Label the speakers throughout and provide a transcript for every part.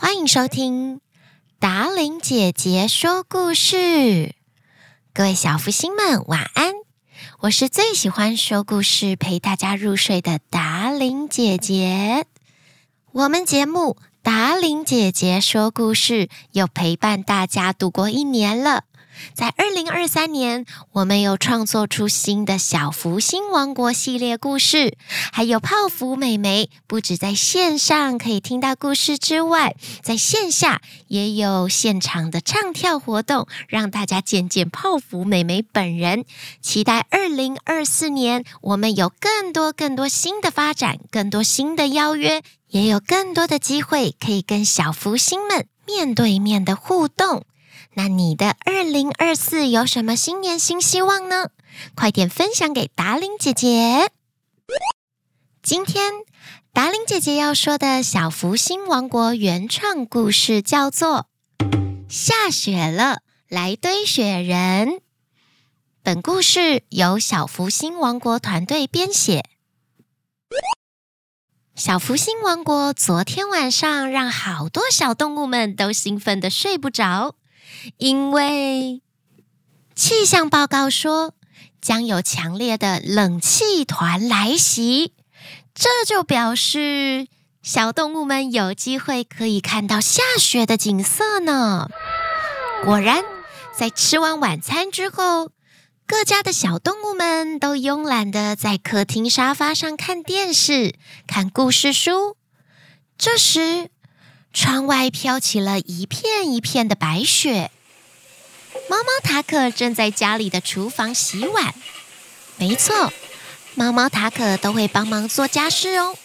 Speaker 1: 欢迎收听达琳姐姐说故事，各位小福星们晚安！我是最喜欢说故事陪大家入睡的达琳姐姐。我们节目达玲姐姐说故事又陪伴大家度过一年了。在二零二三年，我们又创作出新的小福星王国系列故事，还有泡芙美眉。不止在线上可以听到故事之外，在线下也有现场的唱跳活动，让大家见见泡芙美眉本人。期待二零二四年，我们有更多更多新的发展，更多新的邀约，也有更多的机会可以跟小福星们面对面的互动。那你的二零二四有什么新年新希望呢？快点分享给达伶姐姐。今天达伶姐姐要说的小福星王国原创故事叫做《下雪了，来堆雪人》。本故事由小福星王国团队编写。小福星王国昨天晚上让好多小动物们都兴奋的睡不着。因为气象报告说将有强烈的冷气团来袭，这就表示小动物们有机会可以看到下雪的景色呢。果然，在吃完晚餐之后，各家的小动物们都慵懒的在客厅沙发上看电视、看故事书。这时，窗外飘起了一片一片的白雪。猫猫塔可正在家里的厨房洗碗。没错，猫猫塔可都会帮忙做家事哦。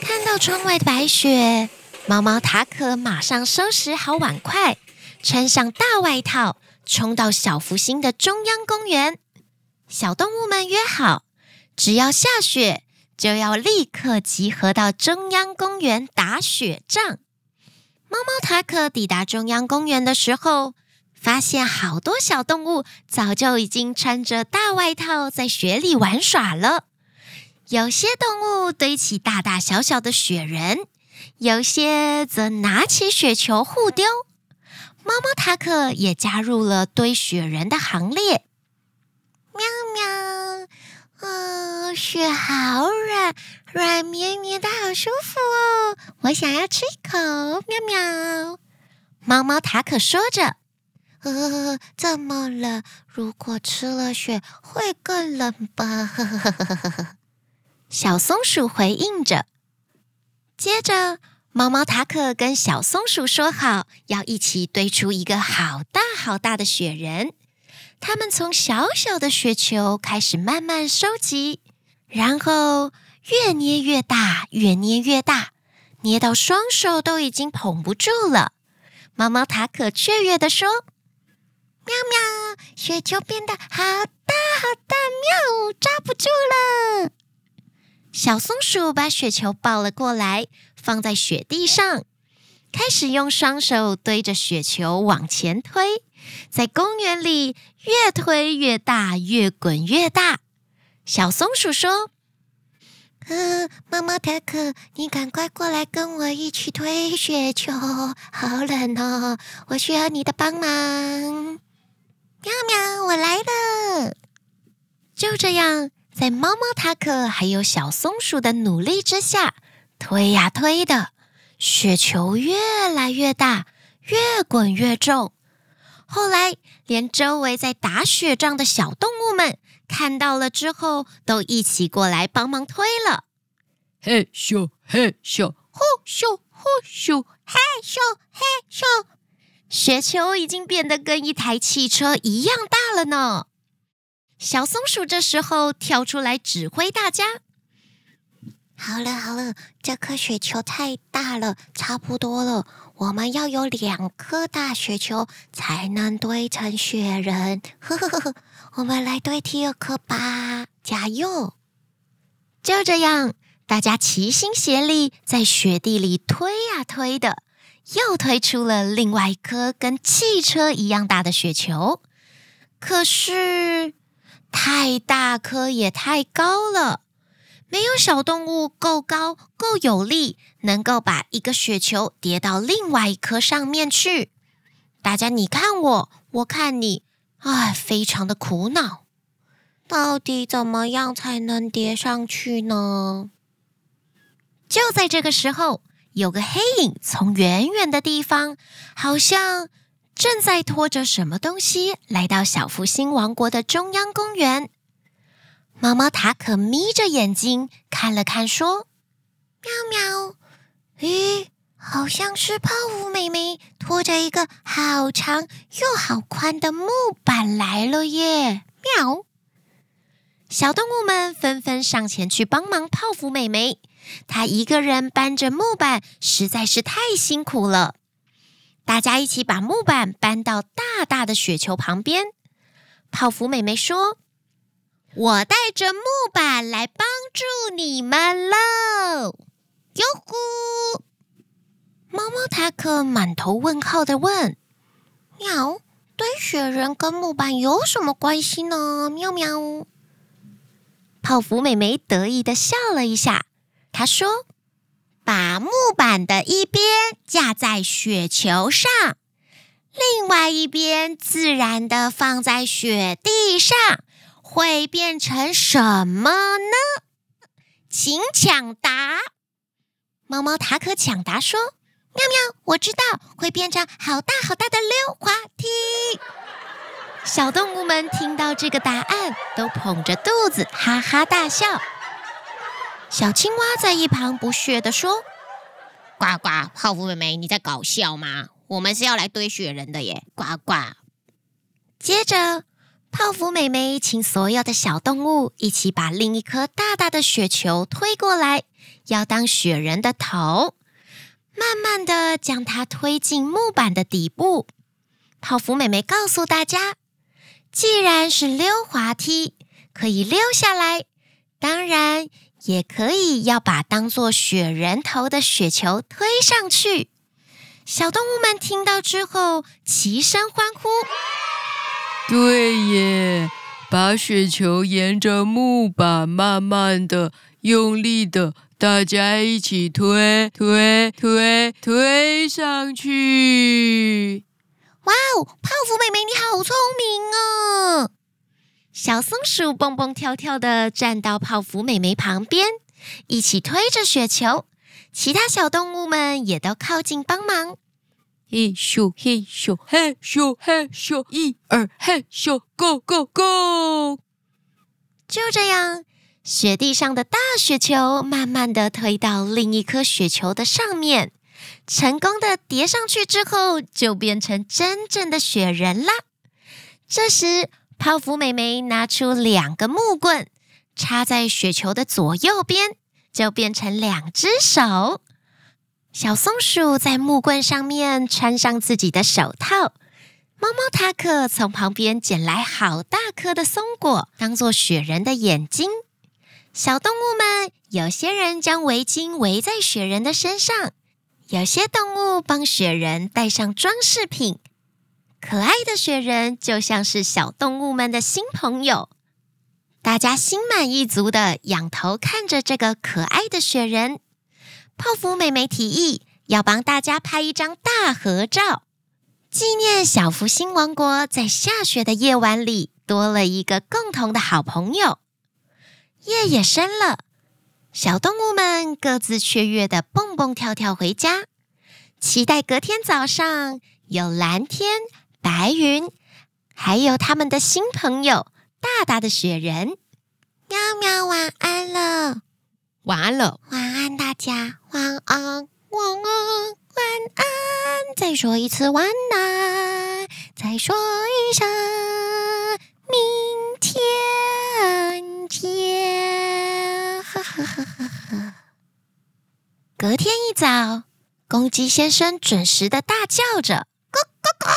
Speaker 1: 看到窗外的白雪，猫猫塔可马上收拾好碗筷，穿上大外套，冲到小福星的中央公园。小动物们约好，只要下雪，就要立刻集合到中央公园打雪仗。猫猫塔可抵达中央公园的时候，发现好多小动物早就已经穿着大外套在雪里玩耍了。有些动物堆起大大小小的雪人，有些则拿起雪球互丢。猫猫塔可也加入了堆雪人的行列。喵喵，哦，雪好软，软绵绵的，好舒服哦！我想要吃一口。喵喵，猫猫塔可说着。呃，这么冷，如果吃了雪会更冷吧？呵呵呵。小松鼠回应着。接着，猫猫塔可跟小松鼠说好，要一起堆出一个好大好大的雪人。他们从小小的雪球开始慢慢收集，然后越捏越大，越捏越大，捏到双手都已经捧不住了。猫猫塔可雀跃地说。喵喵，雪球变得好大好大，喵，抓不住了。小松鼠把雪球抱了过来，放在雪地上，开始用双手堆着雪球往前推，在公园里越推越大，越滚越大。小松鼠说：“呃，猫猫塔可，你赶快过来跟我一起推雪球，好冷哦，我需要你的帮忙。”喵喵，我来了！就这样，在猫猫塔可还有小松鼠的努力之下，推呀推的，雪球越来越大，越滚越重。后来，连周围在打雪仗的小动物们看到了之后，都一起过来帮忙推了。嘿咻嘿咻，呼咻呼咻，嘿咻嘿咻。雪球已经变得跟一台汽车一样大了呢。小松鼠这时候跳出来指挥大家：“好了好了，这颗雪球太大了，差不多了。我们要有两颗大雪球才能堆成雪人。呵呵呵呵，我们来堆第二颗吧，加油！”就这样，大家齐心协力在雪地里推呀推的。又推出了另外一颗跟汽车一样大的雪球，可是太大颗也太高了，没有小动物够高、够有力，能够把一个雪球叠到另外一颗上面去。大家你看我，我看你，哎，非常的苦恼。到底怎么样才能叠上去呢？就在这个时候，有个黑影从远远的地方，好像正在拖着什么东西来到小福星王国的中央公园。猫猫塔可眯着眼睛看了看，说：“喵喵，咦，好像是泡芙妹妹拖着一个好长又好宽的木板来了耶！”喵。小动物们纷纷上前去帮忙泡芙妹妹，她一个人搬着木板实在是太辛苦了。大家一起把木板搬到大大的雪球旁边。泡芙妹妹说：“我带着木板来帮助你们喽！”哟呼！猫猫塔可满头问号的问：“喵，堆雪人跟木板有什么关系呢？”喵喵。泡芙妹妹得意的笑了一下，她说：“把木板的一边架在雪球上，另外一边自然的放在雪地上，会变成什么呢？请抢答！”猫猫塔可抢答说：“喵喵，我知道，会变成好大好大的溜滑梯。”小动物们听到这个答案，都捧着肚子哈哈大笑。小青蛙在一旁不屑地说：“呱呱，泡芙妹妹，你在搞笑吗？我们是要来堆雪人的耶！”呱呱。接着，泡芙妹妹请所有的小动物一起把另一颗大大的雪球推过来，要当雪人的头，慢慢地将它推进木板的底部。泡芙妹妹告诉大家。既然是溜滑梯，可以溜下来，当然也可以要把当做雪人头的雪球推上去。小动物们听到之后，齐声欢呼：“
Speaker 2: 对耶！把雪球沿着木板慢慢的、用力的，大家一起推、推、推、推上去。”
Speaker 1: 哇哦，泡芙妹妹你好聪明哦！小松鼠蹦蹦跳跳的站到泡芙妹妹旁边，一起推着雪球。其他小动物们也都靠近帮忙。
Speaker 2: 嘿咻嘿咻嘿咻嘿咻，一二嘿咻，Go Go Go！
Speaker 1: 就这样，雪地上的大雪球慢慢的推到另一颗雪球的上面。成功的叠上去之后，就变成真正的雪人啦。这时，泡芙妹妹拿出两个木棍，插在雪球的左右边，就变成两只手。小松鼠在木棍上面穿上自己的手套。猫猫塔克从旁边捡来好大颗的松果，当做雪人的眼睛。小动物们，有些人将围巾围在雪人的身上。有些动物帮雪人戴上装饰品，可爱的雪人就像是小动物们的新朋友。大家心满意足的仰头看着这个可爱的雪人。泡芙妹妹提议要帮大家拍一张大合照，纪念小福星王国在下雪的夜晚里多了一个共同的好朋友。夜也深了。小动物们各自雀跃的蹦蹦跳跳回家，期待隔天早上有蓝天、白云，还有他们的新朋友——大大的雪人。喵喵，晚安了，
Speaker 2: 晚安了，
Speaker 1: 晚安大家，晚安，晚安，晚安，再说一次晚安，再说一声明天见。呵呵呵呵呵。隔天一早，公鸡先生准时的大叫着：“咕咕咕！”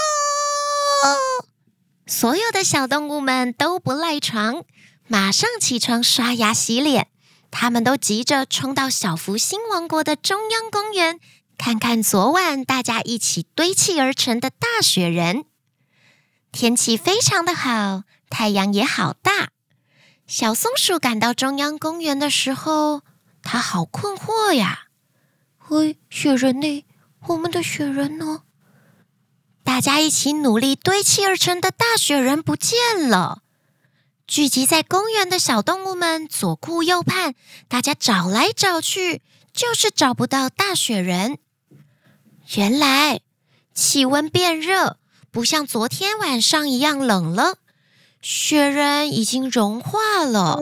Speaker 1: 所有的小动物们都不赖床，马上起床刷牙洗脸。他们都急着冲到小福星王国的中央公园，看看昨晚大家一起堆砌而成的大雪人。天气非常的好，太阳也好大。小松鼠赶到中央公园的时候，它好困惑呀！嘿，雪人呢？我们的雪人呢？大家一起努力堆砌而成的大雪人不见了。聚集在公园的小动物们左顾右盼，大家找来找去，就是找不到大雪人。原来气温变热，不像昨天晚上一样冷了。雪人已经融化了。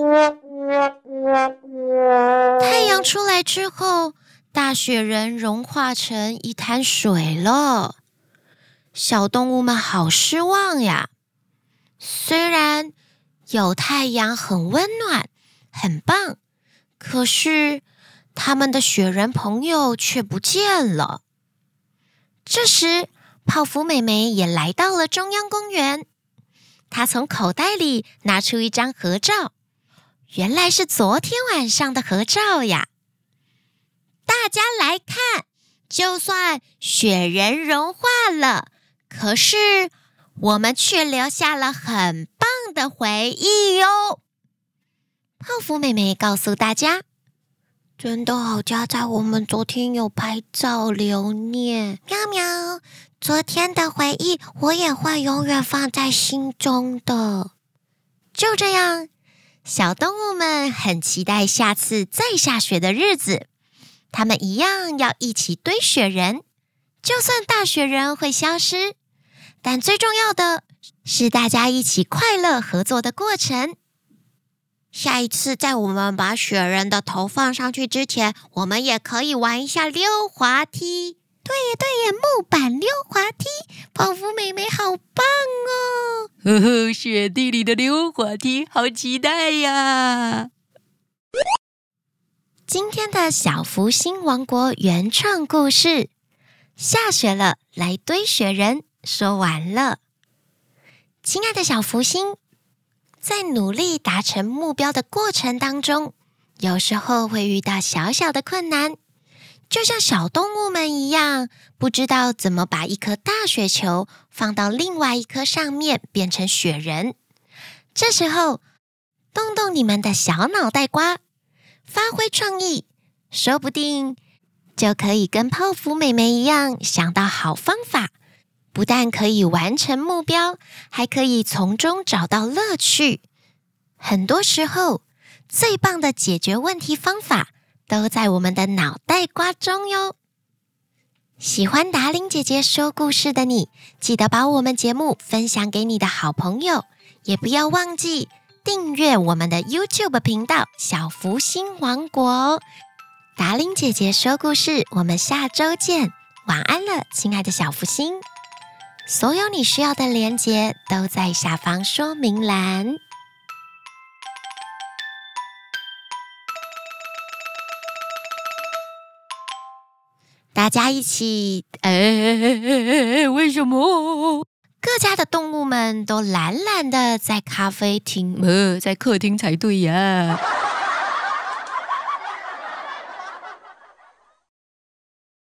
Speaker 1: 太阳出来之后，大雪人融化成一滩水了。小动物们好失望呀！虽然有太阳很温暖，很棒，可是他们的雪人朋友却不见了。这时，泡芙妹妹也来到了中央公园。他从口袋里拿出一张合照，原来是昨天晚上的合照呀！大家来看，就算雪人融化了，可是我们却留下了很的回忆哟。泡芙妹妹告诉大家：“真的好佳哉，我们昨天有拍照留念。”喵喵。昨天的回忆，我也会永远放在心中的。就这样，小动物们很期待下次再下雪的日子。他们一样要一起堆雪人，就算大雪人会消失，但最重要的是大家一起快乐合作的过程。下一次，在我们把雪人的头放上去之前，我们也可以玩一下溜滑梯。对呀对呀，木板溜滑梯，泡芙妹妹好棒哦！
Speaker 2: 呵呵，雪地里的溜滑梯，好期待呀！
Speaker 1: 今天的小福星王国原创故事，下雪了，来堆雪人，说完了。亲爱的小福星，在努力达成目标的过程当中，有时候会遇到小小的困难。就像小动物们一样，不知道怎么把一颗大雪球放到另外一颗上面，变成雪人。这时候，动动你们的小脑袋瓜，发挥创意，说不定就可以跟泡芙妹妹一样想到好方法。不但可以完成目标，还可以从中找到乐趣。很多时候，最棒的解决问题方法，都在我们的脑袋瓜中哟。喜欢达伶姐姐说故事的你，记得把我们节目分享给你的好朋友，也不要忘记订阅我们的 YouTube 频道“小福星王国”。达伶姐姐说故事，我们下周见，晚安了，亲爱的小福星。所有你需要的连接都在下方说明栏。大家一起，哎哎哎哎，为什么？各家的动物们都懒懒的在咖啡厅，
Speaker 2: 呃，在客厅才对呀。